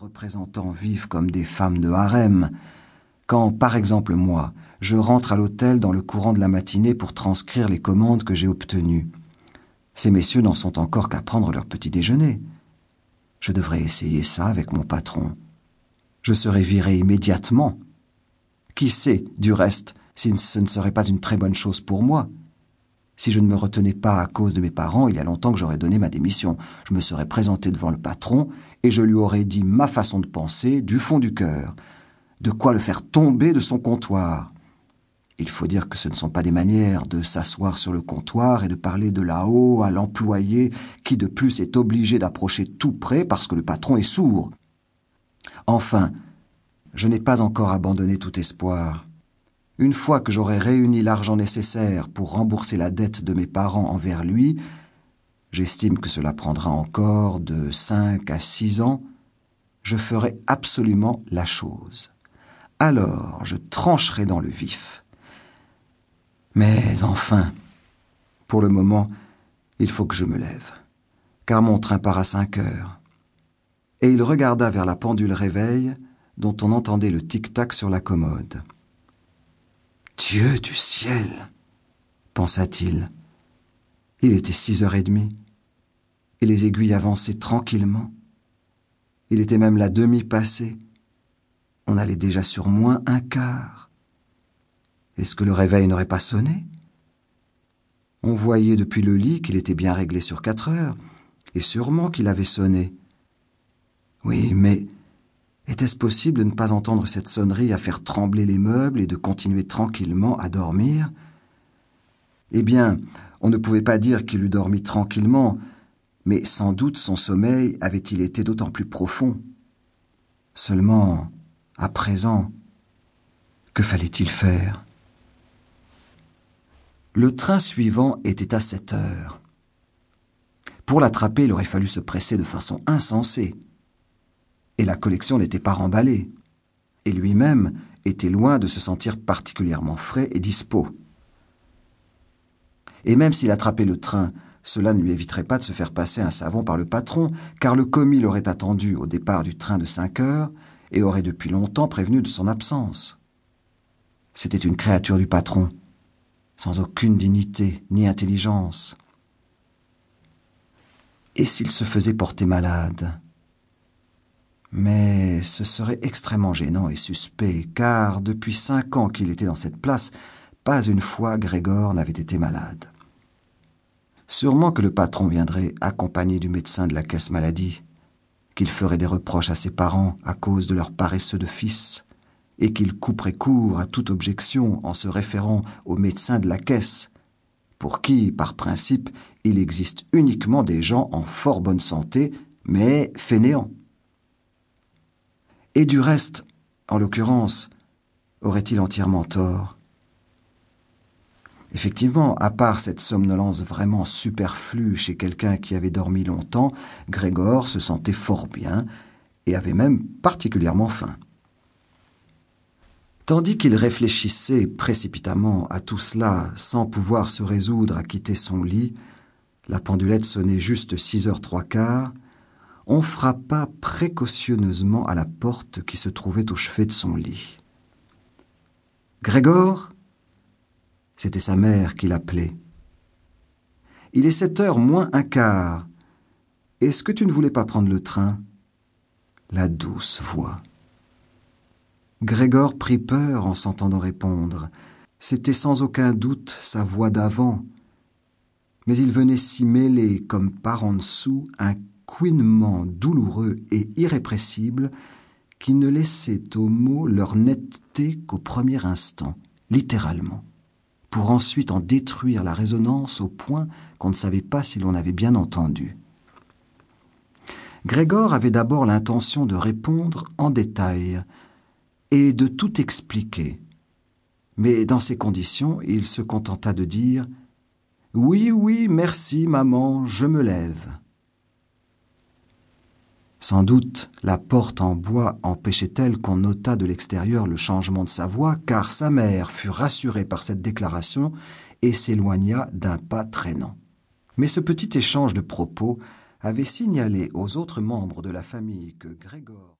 représentants vivent comme des femmes de harem. Quand, par exemple, moi, je rentre à l'hôtel dans le courant de la matinée pour transcrire les commandes que j'ai obtenues. Ces messieurs n'en sont encore qu'à prendre leur petit déjeuner. Je devrais essayer ça avec mon patron. Je serai viré immédiatement. Qui sait, du reste, si ce ne serait pas une très bonne chose pour moi Si je ne me retenais pas à cause de mes parents, il y a longtemps que j'aurais donné ma démission. Je me serais présenté devant le patron et je lui aurais dit ma façon de penser du fond du cœur de quoi le faire tomber de son comptoir. Il faut dire que ce ne sont pas des manières de s'asseoir sur le comptoir et de parler de là-haut à l'employé qui de plus est obligé d'approcher tout près parce que le patron est sourd. Enfin, je n'ai pas encore abandonné tout espoir. Une fois que j'aurai réuni l'argent nécessaire pour rembourser la dette de mes parents envers lui, j'estime que cela prendra encore de cinq à six ans, je ferai absolument la chose alors je trancherai dans le vif. Mais enfin, pour le moment, il faut que je me lève, car mon train part à cinq heures. Et il regarda vers la pendule réveil dont on entendait le tic-tac sur la commode. Dieu du ciel pensa-t-il. Il était six heures et demie, et les aiguilles avançaient tranquillement. Il était même la demi passée, on allait déjà sur moins un quart. Est-ce que le réveil n'aurait pas sonné? On voyait depuis le lit qu'il était bien réglé sur quatre heures, et sûrement qu'il avait sonné. Oui, mais était-ce possible de ne pas entendre cette sonnerie à faire trembler les meubles et de continuer tranquillement à dormir? Eh bien, on ne pouvait pas dire qu'il eût dormi tranquillement, mais sans doute son sommeil avait-il été d'autant plus profond. Seulement, à présent, que fallait-il faire? Le train suivant était à sept heures. Pour l'attraper, il aurait fallu se presser de façon insensée. Et la collection n'était pas remballée. Et lui-même était loin de se sentir particulièrement frais et dispos. Et même s'il attrapait le train, cela ne lui éviterait pas de se faire passer un savon par le patron, car le commis l'aurait attendu au départ du train de cinq heures, et aurait depuis longtemps prévenu de son absence. C'était une créature du patron, sans aucune dignité ni intelligence. Et s'il se faisait porter malade? Mais ce serait extrêmement gênant et suspect, car depuis cinq ans qu'il était dans cette place, pas une fois Grégor n'avait été malade. Sûrement que le patron viendrait accompagné du médecin de la caisse maladie qu'il ferait des reproches à ses parents à cause de leur paresseux de fils, et qu'il couperait court à toute objection en se référant au médecin de la caisse, pour qui, par principe, il existe uniquement des gens en fort bonne santé, mais fainéants. Et du reste, en l'occurrence, aurait-il entièrement tort? Effectivement, à part cette somnolence vraiment superflue chez quelqu'un qui avait dormi longtemps, Grégor se sentait fort bien et avait même particulièrement faim. Tandis qu'il réfléchissait précipitamment à tout cela sans pouvoir se résoudre à quitter son lit, la pendulette sonnait juste six heures trois quarts, on frappa précautionneusement à la porte qui se trouvait au chevet de son lit. Grégor c'était sa mère qui l'appelait. Il est sept heures moins un quart. Est-ce que tu ne voulais pas prendre le train? La douce voix. Grégor prit peur en s'entendant répondre. C'était sans aucun doute sa voix d'avant. Mais il venait s'y mêler, comme par en dessous, un couinement douloureux et irrépressible qui ne laissait aux mots leur netteté qu'au premier instant, littéralement pour ensuite en détruire la résonance au point qu'on ne savait pas si l'on avait bien entendu. Grégor avait d'abord l'intention de répondre en détail et de tout expliquer. Mais dans ces conditions, il se contenta de dire Oui, oui, merci, maman, je me lève. Sans doute la porte en bois empêchait-elle qu'on notât de l'extérieur le changement de sa voix, car sa mère fut rassurée par cette déclaration et s'éloigna d'un pas traînant. Mais ce petit échange de propos avait signalé aux autres membres de la famille que Grégor